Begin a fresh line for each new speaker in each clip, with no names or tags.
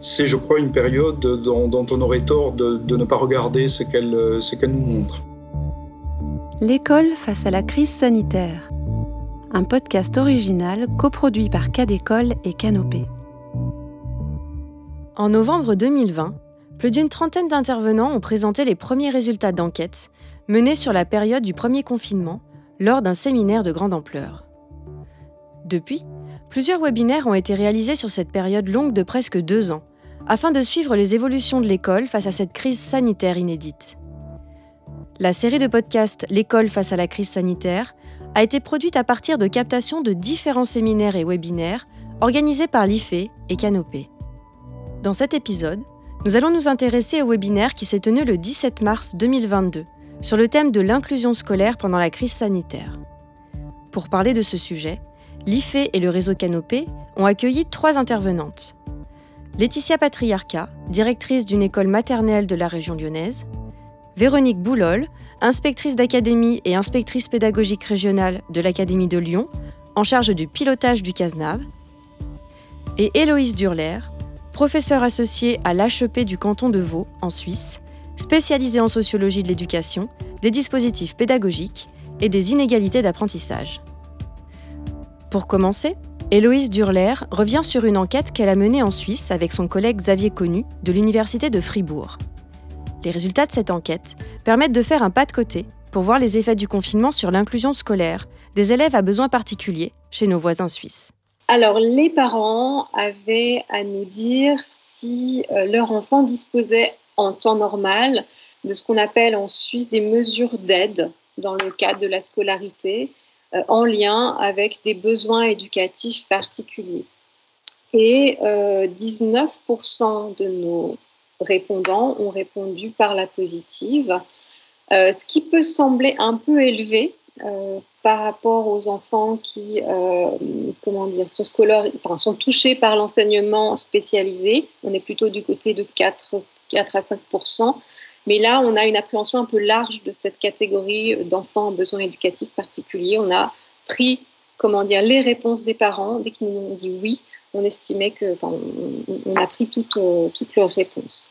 c'est, je crois, une période dont, on aurait tort de, ne pas regarder ce qu'elle, ce qu'elle nous montre.
L'école face à la crise sanitaire. Un podcast original coproduit par Cadécole et Canopée. En novembre 2020, plus d'une trentaine d'intervenants ont présenté les premiers résultats d'enquête menés sur la période du premier confinement lors d'un séminaire de grande ampleur. Depuis, plusieurs webinaires ont été réalisés sur cette période longue de presque deux ans, afin de suivre les évolutions de l'école face à cette crise sanitaire inédite. La série de podcasts L'école face à la crise sanitaire a été produite à partir de captations de différents séminaires et webinaires organisés par l'IFE et Canopé. Dans cet épisode, nous allons nous intéresser au webinaire qui s'est tenu le 17 mars 2022 sur le thème de l'inclusion scolaire pendant la crise sanitaire. Pour parler de ce sujet, l'IFE et le réseau Canopé ont accueilli trois intervenantes. Laetitia Patriarca, directrice d'une école maternelle de la région lyonnaise, Véronique Boulol, inspectrice d'académie et inspectrice pédagogique régionale de l'Académie de Lyon, en charge du pilotage du CASNAV, et Héloïse Durler, professeure associée à l'HEP du canton de Vaud, en Suisse, spécialisée en sociologie de l'éducation, des dispositifs pédagogiques et des inégalités d'apprentissage. Pour commencer, Héloïse Durler revient sur une enquête qu'elle a menée en Suisse avec son collègue Xavier Connu de l'Université de Fribourg. Les résultats de cette enquête permettent de faire un pas de côté pour voir les effets du confinement sur l'inclusion scolaire des élèves à besoins particuliers chez nos voisins suisses.
Alors, les parents avaient à nous dire si euh, leur enfant disposait en temps normal de ce qu'on appelle en Suisse des mesures d'aide dans le cadre de la scolarité en lien avec des besoins éducatifs particuliers. Et 19% euh, de nos répondants ont répondu par la positive, euh, ce qui peut sembler un peu élevé euh, par rapport aux enfants qui euh, comment dire, sont, enfin, sont touchés par l'enseignement spécialisé. On est plutôt du côté de 4, 4 à 5 mais là, on a une appréhension un peu large de cette catégorie d'enfants en besoins éducatifs particuliers. On a pris comment dire, les réponses des parents. Dès qu'ils nous ont dit oui, on estimait que, on, a pris toutes, euh, toutes leurs réponses.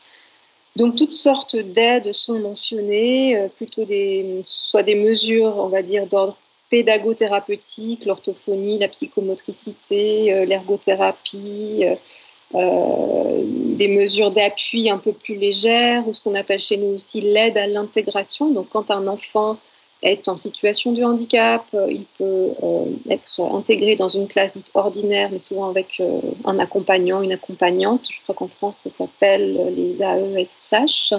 Donc toutes sortes d'aides sont mentionnées, euh, plutôt des, soit des mesures, on va dire, d'ordre pédagothérapeutique, l'orthophonie, la psychomotricité, euh, l'ergothérapie, des mesures d'appui un peu plus légères, ou ce qu'on appelle chez nous aussi l'aide à l'intégration. Donc quand un enfant est en situation de handicap, euh, il peut euh, être intégré dans une classe dite ordinaire, mais souvent avec euh, un accompagnant, une accompagnante. Je crois qu'en France, ça s'appelle les AESH.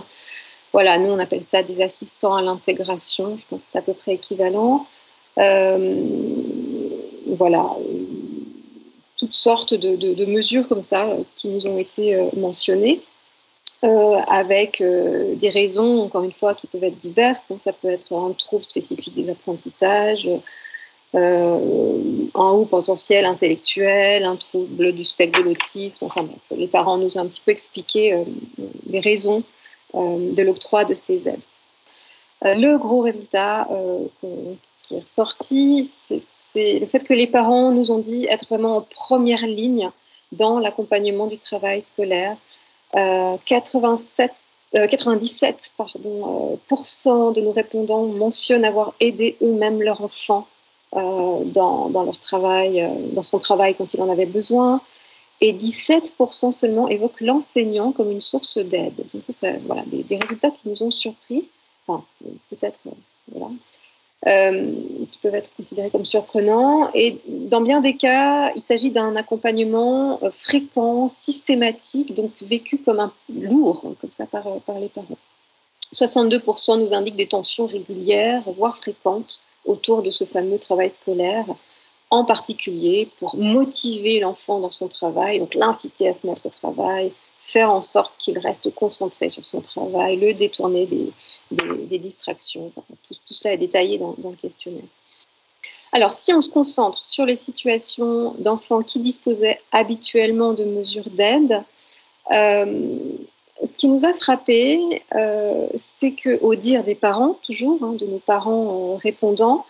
Voilà, nous, on appelle ça des assistants à l'intégration. Je pense que c'est à peu près équivalent. voilà, toutes sortes de, mesures comme ça qui nous ont été mentionnées. Euh, avec euh, des raisons, encore une fois, qui peuvent être diverses. Hein. Ça peut être un trouble spécifique des apprentissages, euh, un haut potentiel intellectuel, un trouble du spectre de l'autisme. Enfin, les parents nous ont un petit peu expliqué les raisons de l'octroi de ces aides. le gros résultat qui est ressorti, c'est le fait que les parents nous ont dit être vraiment en première ligne dans l'accompagnement du travail scolaire 87, euh, 97 euh, pardon, euh, de nos répondants mentionnent avoir aidé eux-mêmes leur enfant dans, dans, leur travail, dans son travail quand il en avait besoin. Et 17% seulement évoquent l'enseignant comme une source d'aide. Donc ça, c'est voilà, des, des, résultats qui nous ont surpris. Enfin, peut-être, voilà. Euh, qui peuvent être considérés comme surprenants. Et dans bien des cas, il s'agit d'un accompagnement euh, fréquent, systématique, donc vécu comme un lourd, hein, comme ça par, euh, par les parents. 62% nous indiquent des tensions régulières, voire fréquentes, autour de ce fameux travail scolaire, en particulier pour motiver l'enfant dans son travail, donc l'inciter à se mettre au travail, faire en sorte qu'il reste concentré sur son travail, le détourner des, des, distractions. tout, cela est détaillé dans, le questionnaire. Alors, si on se concentre sur les situations d'enfants qui disposaient habituellement de mesures d'aide, euh, ce qui nous a frappé, euh, c'est qu'au dire des parents, toujours, hein, de nos parents euh, répondants,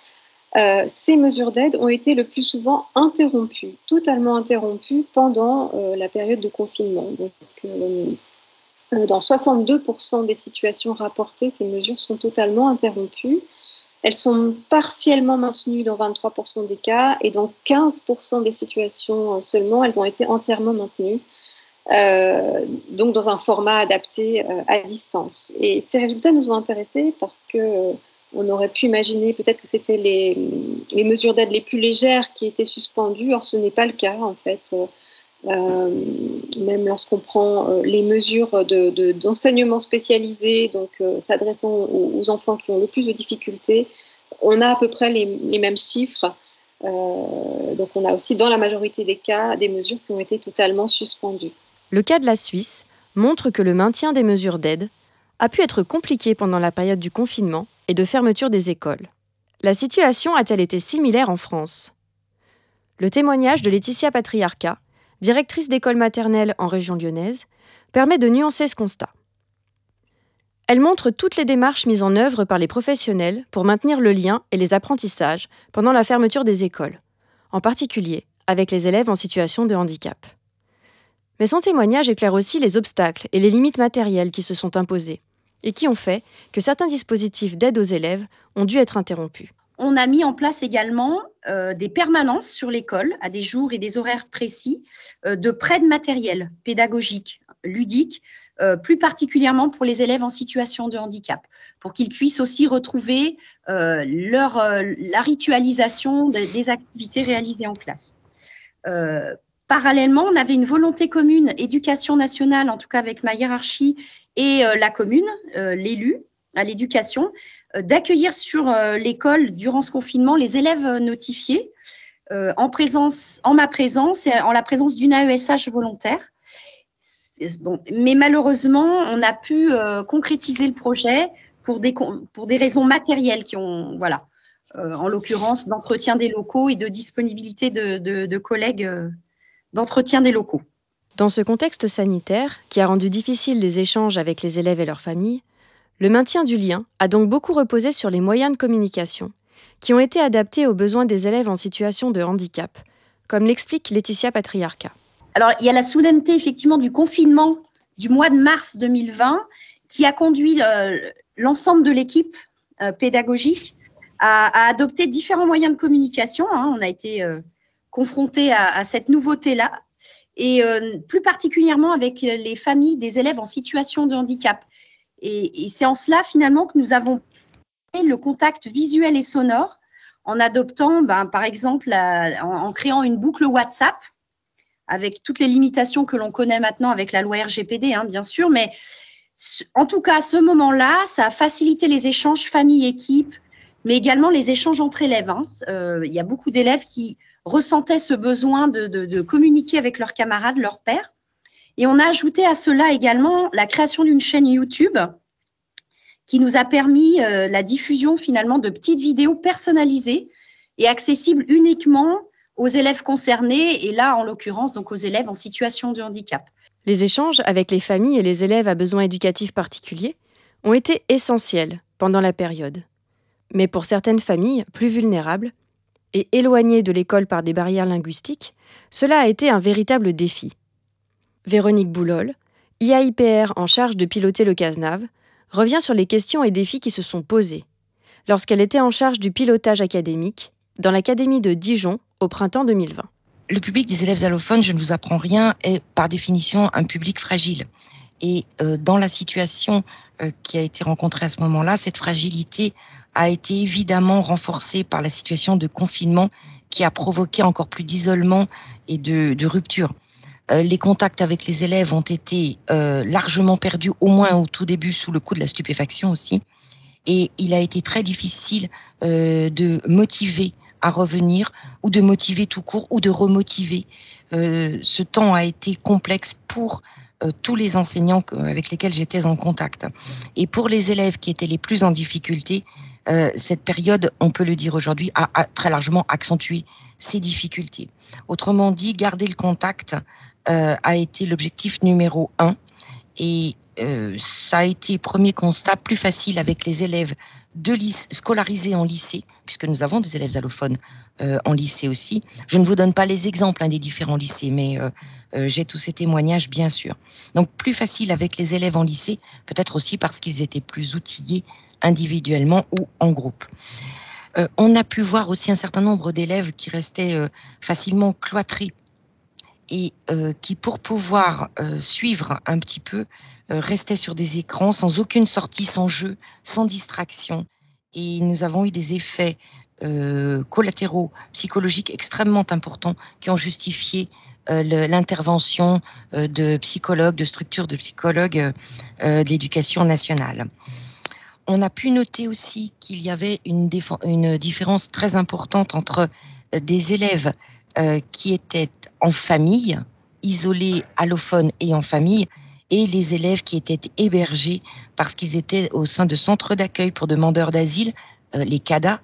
ces mesures d'aide ont été le plus souvent interrompues, totalement interrompues pendant la période de confinement. Donc, dans 62% des situations rapportées, ces mesures sont totalement interrompues. Elles sont partiellement maintenues dans 23% des cas et dans 15% des situations seulement, elles ont été entièrement maintenues. donc dans un format adapté à distance. Et ces résultats nous ont intéressés parce que on aurait pu imaginer peut-être que c'était les, mesures d'aide les plus légères qui étaient suspendues. Or, ce n'est pas le cas, en fait. Euh, même lorsqu'on prend euh, les mesures d'enseignement de, spécialisé, donc euh, s'adressant aux, enfants qui ont le plus de difficultés, on a à peu près les, les mêmes chiffres. donc, on a aussi, dans la majorité des cas, des mesures qui ont été totalement suspendues.
Le cas de la Suisse montre que le maintien des mesures d'aide a pu être compliqué pendant la période du confinement et de fermeture des écoles. La situation a-t-elle été similaire en France? Le témoignage de Laetitia Patriarca, directrice d'école maternelle en région lyonnaise, permet de nuancer ce constat. Elle montre toutes les démarches mises en œuvre par les professionnels pour maintenir le lien et les apprentissages pendant la fermeture des écoles, en particulier avec les élèves en situation de handicap. Mais son témoignage éclaire aussi les obstacles et les limites matérielles qui se sont imposées, et qui ont fait que certains dispositifs d'aide aux élèves ont dû être interrompus.
On a mis en place également euh, des permanences sur l'école à des jours et des horaires précis euh, de prêt de matériel pédagogique, ludique, euh, plus particulièrement pour les élèves en situation de handicap, pour qu'ils puissent aussi retrouver la ritualisation des activités réalisées en classe. Parallèlement, on avait une volonté commune, éducation nationale, en tout cas avec ma hiérarchie, et la commune, l'élu à l'éducation, d'accueillir sur l'école durant ce confinement les élèves notifiés en, présence, en ma présence et en la présence d'une AESH volontaire. Bon, mais malheureusement, on a pu concrétiser le projet pour des, pour des raisons matérielles qui ont, voilà, en l'occurrence d'entretien des locaux et de disponibilité de, de, de collègues d'entretien des locaux.
Dans ce contexte sanitaire, qui a rendu difficile les échanges avec les élèves et leurs familles, le maintien du lien a donc beaucoup reposé sur les moyens de communication, qui ont été adaptés aux besoins des élèves en situation de handicap, comme l'explique Laetitia Patriarca.
Alors, il y a la soudaineté effectivement du confinement du mois de mars 2020 qui a conduit euh, l'ensemble de l'équipe euh, pédagogique à, adopter différents moyens de communication. Hein. On a été euh, confronté à, cette nouveauté-là et plus particulièrement avec les familles des élèves en situation de handicap. Et, c'est en cela finalement que nous avons le contact visuel et sonore en adoptant, ben, par exemple, en, créant une boucle WhatsApp avec toutes les limitations que l'on connaît maintenant avec la loi RGPD, hein, bien sûr, mais en tout cas, à ce moment-là, ça a facilité les échanges famille-équipe, mais également les échanges entre élèves. Hein. Euh, il y a beaucoup d'élèves qui ressentaient ce besoin de, communiquer avec leurs camarades, leurs pères. Et on a ajouté à cela également la création d'une chaîne YouTube qui nous a permis euh, la diffusion finalement de petites vidéos personnalisées et accessibles uniquement aux élèves concernés et là en l'occurrence donc aux élèves en situation de handicap.
Les échanges avec les familles et les élèves à besoins éducatifs particuliers ont été essentiels pendant la période. Mais pour certaines familles plus vulnérables, et éloignés de l'école par des barrières linguistiques, cela a été un véritable défi. Véronique Boulol, IAIPR en charge de piloter le CASNAV, revient sur les questions et défis qui se sont posés lorsqu'elle était en charge du pilotage académique dans l'Académie de Dijon au printemps 2020.
Le public des élèves allophones, je ne vous apprends rien, est par définition un public fragile. Et euh, dans la situation euh, qui a été rencontrée à ce moment-là, cette fragilité a été évidemment renforcée par la situation de confinement qui a provoqué encore plus d'isolement et de, de rupture. Euh, les contacts avec les élèves ont été largement perdus, au moins au tout début, sous le coup de la stupéfaction aussi. Et il a été très difficile de motiver à revenir ou de motiver tout court ou de remotiver. ce temps a été complexe pour euh, tous les enseignants avec lesquels j'étais en contact. Et pour les élèves qui étaient les plus en difficulté, euh, cette période, on peut le dire aujourd'hui, a, très largement accentué ces difficultés. Autrement dit, garder le contact euh, a été l'objectif numéro un. Et ça a été, premier constat, plus facile avec les élèves de scolarisés en lycée, puisque nous avons des élèves allophones en lycée aussi. Je ne vous donne pas les exemples hein, des différents lycées, mais j'ai tous ces témoignages, bien sûr. Donc plus facile avec les élèves en lycée, peut-être aussi parce qu'ils étaient plus outillés individuellement ou en groupe. Euh, on a pu voir aussi un certain nombre d'élèves qui restaient euh, facilement cloîtrés et euh, qui, pour pouvoir suivre un petit peu, restaient sur des écrans sans aucune sortie, sans jeu, sans distraction. Et nous avons eu des effets collatéraux psychologiques extrêmement importants qui ont justifié l'intervention de psychologues, de structures de psychologues de l'éducation nationale on a pu noter aussi qu'il y avait une, différence très importante entre euh, des élèves euh, qui étaient en famille, isolés, allophones et en famille, et les élèves qui étaient hébergés parce qu'ils étaient au sein de centres d'accueil pour demandeurs d'asile, euh, les CADA.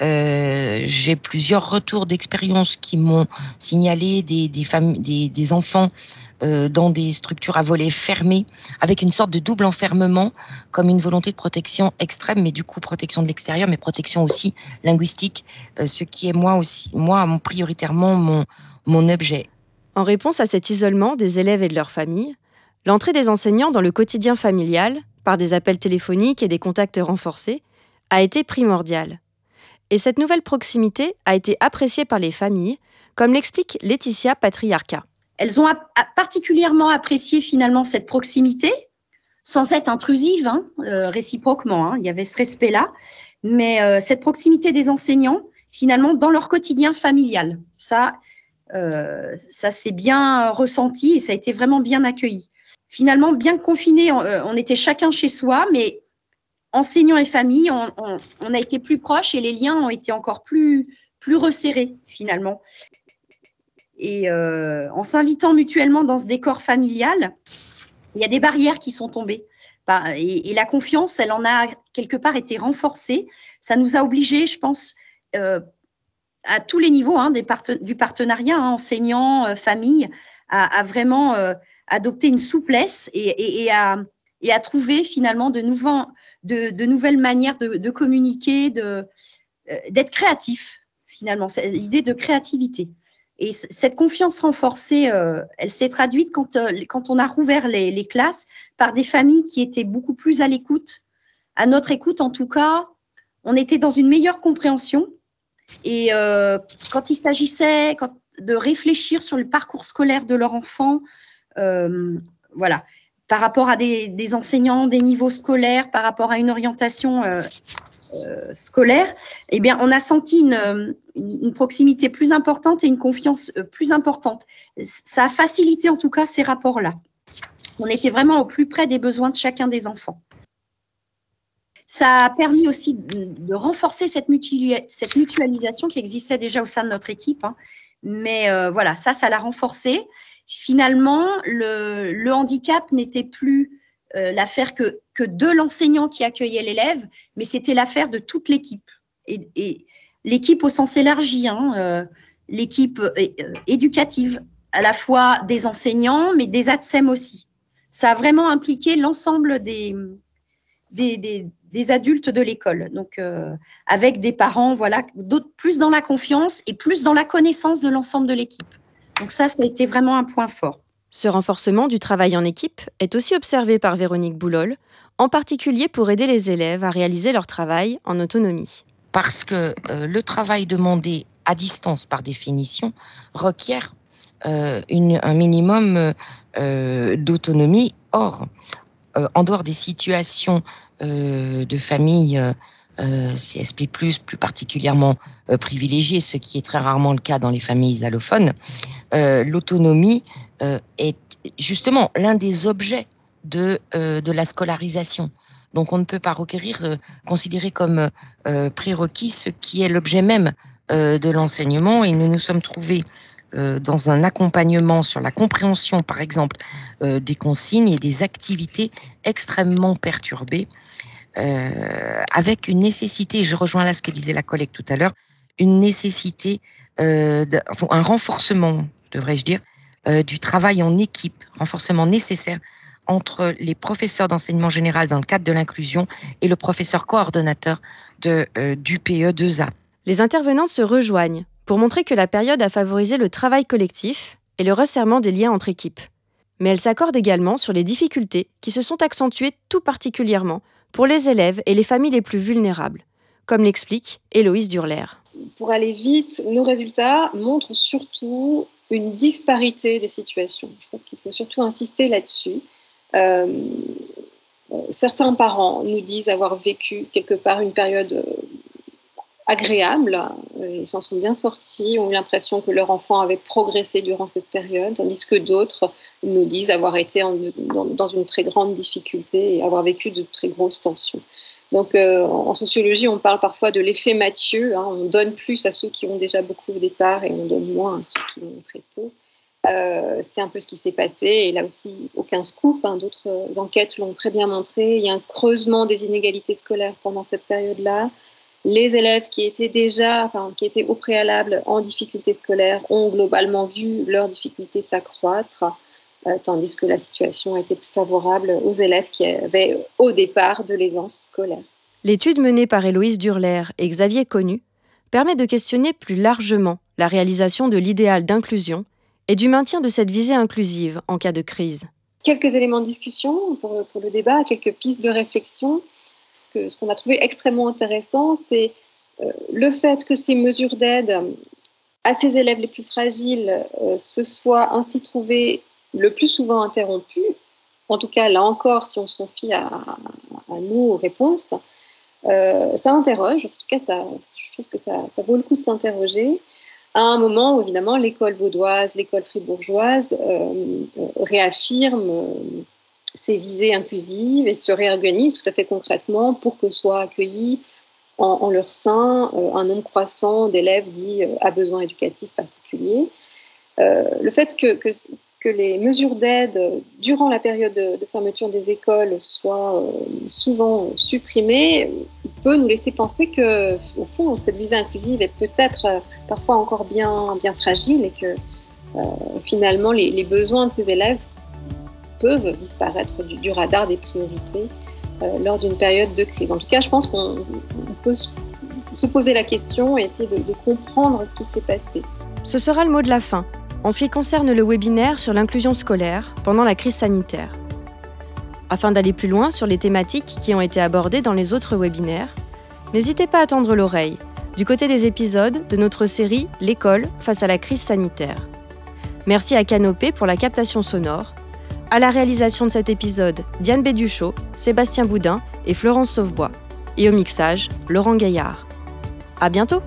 J'ai plusieurs retours d'expérience qui m'ont signalé des, des, des, des enfants euh, dans des structures à volets fermés, avec une sorte de double enfermement, comme une volonté de protection extrême, mais du coup protection de l'extérieur, mais protection aussi linguistique, euh, ce qui est moi aussi, moi prioritairement mon, mon objet.
En réponse à cet isolement des élèves et de leurs familles, l'entrée des enseignants dans le quotidien familial, par des appels téléphoniques et des contacts renforcés, a été primordiale. Et cette nouvelle proximité a été appréciée par les familles, comme l'explique Laetitia Patriarca.
Elles ont particulièrement apprécié finalement cette proximité, sans être intrusive, hein, euh, réciproquement. Hein. il y avait ce respect-là, mais euh, cette proximité des enseignants, finalement, dans leur quotidien familial. Ça, euh, ça s'est bien ressenti et ça a été vraiment bien accueilli. Finalement, bien confinés, on, était chacun chez soi, mais enseignants et famille, on, on, a été plus proches et les liens ont été encore plus, plus resserrés finalement. Et euh, en s'invitant mutuellement dans ce décor familial, il y a des barrières qui sont tombées. Bah, et, la confiance, elle en a quelque part été renforcée. Ça nous a obligés, je pense, euh, à tous les niveaux hein, du partenariat, hein, enseignants, euh, famille, à, vraiment adopter une souplesse et, à, et, à, trouver finalement de, nouvelles manières de, de communiquer, d'être créatif, finalement, l'idée de créativité. Et cette confiance renforcée, euh, elle s'est traduite quand, euh, on a rouvert les, classes par des familles qui étaient beaucoup plus à l'écoute. À notre écoute, en tout cas, on était dans une meilleure compréhension. Et euh, quand il s'agissait de réfléchir sur le parcours scolaire de leur enfant, euh, voilà, par rapport à des, enseignants, des niveaux scolaires, par rapport à une orientation euh, scolaire, eh on a senti une, une, proximité plus importante et une confiance plus importante. Ça a facilité en tout cas ces rapports-là. On était vraiment au plus près des besoins de chacun des enfants. Ça a permis aussi de, renforcer cette, mutualisation qui existait déjà au sein de notre équipe. Hein. Mais euh, voilà, ça, ça l'a renforcé. Finalement, le, handicap n'était plus euh, l'affaire que, de l'enseignant qui accueillait l'élève, mais c'était l'affaire de toute l'équipe. Et, l'équipe au sens élargi, hein, euh, l'équipe éducative, à la fois des enseignants, mais des ATSEM aussi. Ça a vraiment impliqué l'ensemble des, adultes de l'école, donc avec des parents, voilà, d'autres plus dans la confiance et plus dans la connaissance de l'ensemble de l'équipe. Donc ça, ça a été vraiment un point fort.
Ce renforcement du travail en équipe est aussi observé par Véronique Boulol, en particulier pour aider les élèves à réaliser leur travail en autonomie.
Parce que euh, le travail demandé à distance, par définition, requiert euh, un minimum euh, d'autonomie. Or, en dehors des situations de famille CSP+, plus particulièrement privilégiées, ce qui est très rarement le cas dans les familles allophones, l'autonomie euh, est justement l'un des objets de, euh, de la scolarisation. Donc on ne peut pas requérir, euh, considérer comme prérequis ce qui est l'objet même de l'enseignement et nous nous sommes trouvés dans un accompagnement sur la compréhension, par exemple, des consignes et des activités extrêmement perturbées, avec une nécessité, je rejoins là ce que disait la collègue tout à l'heure, une nécessité, un renforcement, devrais-je dire, euh, du travail en équipe, renforcement nécessaire entre les professeurs d'enseignement général dans le cadre de l'inclusion et le professeur coordonnateur euh, du PE2A.
Les intervenantes se rejoignent pour montrer que la période a favorisé le travail collectif et le resserrement des liens entre équipes. Mais elles s'accordent également sur les difficultés qui se sont accentuées tout particulièrement pour les élèves et les familles les plus vulnérables, comme l'explique Héloïse Durler.
Pour aller vite, nos résultats montrent surtout une disparité des situations. Je pense qu'il faut surtout insister là-dessus. Euh, certains parents nous disent avoir vécu quelque part une période euh, agréable, euh, ils s'en sont bien sortis, ont eu l'impression que leur enfant avait progressé durant cette période, tandis que d'autres nous disent avoir été dans, une très grande difficulté et avoir vécu de très grosses tensions. Donc en sociologie, on parle parfois de l'effet Mathieu, hein. on donne plus à ceux qui ont déjà beaucoup au départ et on donne moins à ceux qui ont très peu. Euh, c'est un peu ce qui s'est passé. Et là aussi, aucun scoop. Hein, d'autres enquêtes l'ont très bien montré. Il y a un creusement des inégalités scolaires pendant cette période-là. Les élèves qui étaient déjà, enfin, qui étaient au préalable en difficulté scolaire ont globalement vu leurs difficultés s'accroître, euh, tandis que la situation était plus favorable aux élèves qui avaient au départ de l'aisance scolaire.
L'étude menée par Héloïse Durler et Xavier Connu permet de questionner plus largement la réalisation de l'idéal d'inclusion et du maintien de cette visée inclusive en cas de crise.
Quelques éléments de discussion pour, le débat, quelques pistes de réflexion. Ce qu'on a trouvé extrêmement intéressant, c'est euh, le fait que ces mesures d'aide à ces élèves les plus fragiles euh, se soient ainsi trouvées le plus souvent interrompues. En tout cas, là encore, si on s'en fie à, nous, aux réponses, euh, ça interroge. En tout cas, ça, je trouve que ça, vaut le coup de s'interroger à un moment où évidemment l'école vaudoise, l'école fribourgeoise euh, euh réaffirme euh, ses visées inclusives et se réorganise tout à fait concrètement pour que soient accueillis en, leur sein euh, un nombre croissant d'élèves dits à besoins éducatifs particuliers. le fait que, les mesures d'aide durant la période de, fermeture des écoles soient euh, souvent supprimées peut nous laisser penser que, au fond, cette visée inclusive est peut-être euh, parfois encore bien, fragile et que euh, finalement les, besoins de ces élèves peuvent disparaître du, radar des priorités lors d'une période de crise. En tout cas, je pense qu'on peut se poser la question et essayer de comprendre ce qui s'est passé.
Ce sera le mot de la fin en ce qui concerne le webinaire sur l'inclusion scolaire pendant la crise sanitaire. Afin d'aller plus loin sur les thématiques qui ont été abordées dans les autres webinaires, n'hésitez pas à tendre l'oreille du côté des épisodes de notre série L'école face à la crise sanitaire. Merci à Canopé pour la captation sonore. À la réalisation de cet épisode, Diane Béduchot, Sébastien Boudin et Florence Sauvebois. Et au mixage, Laurent Gaillard. À bientôt!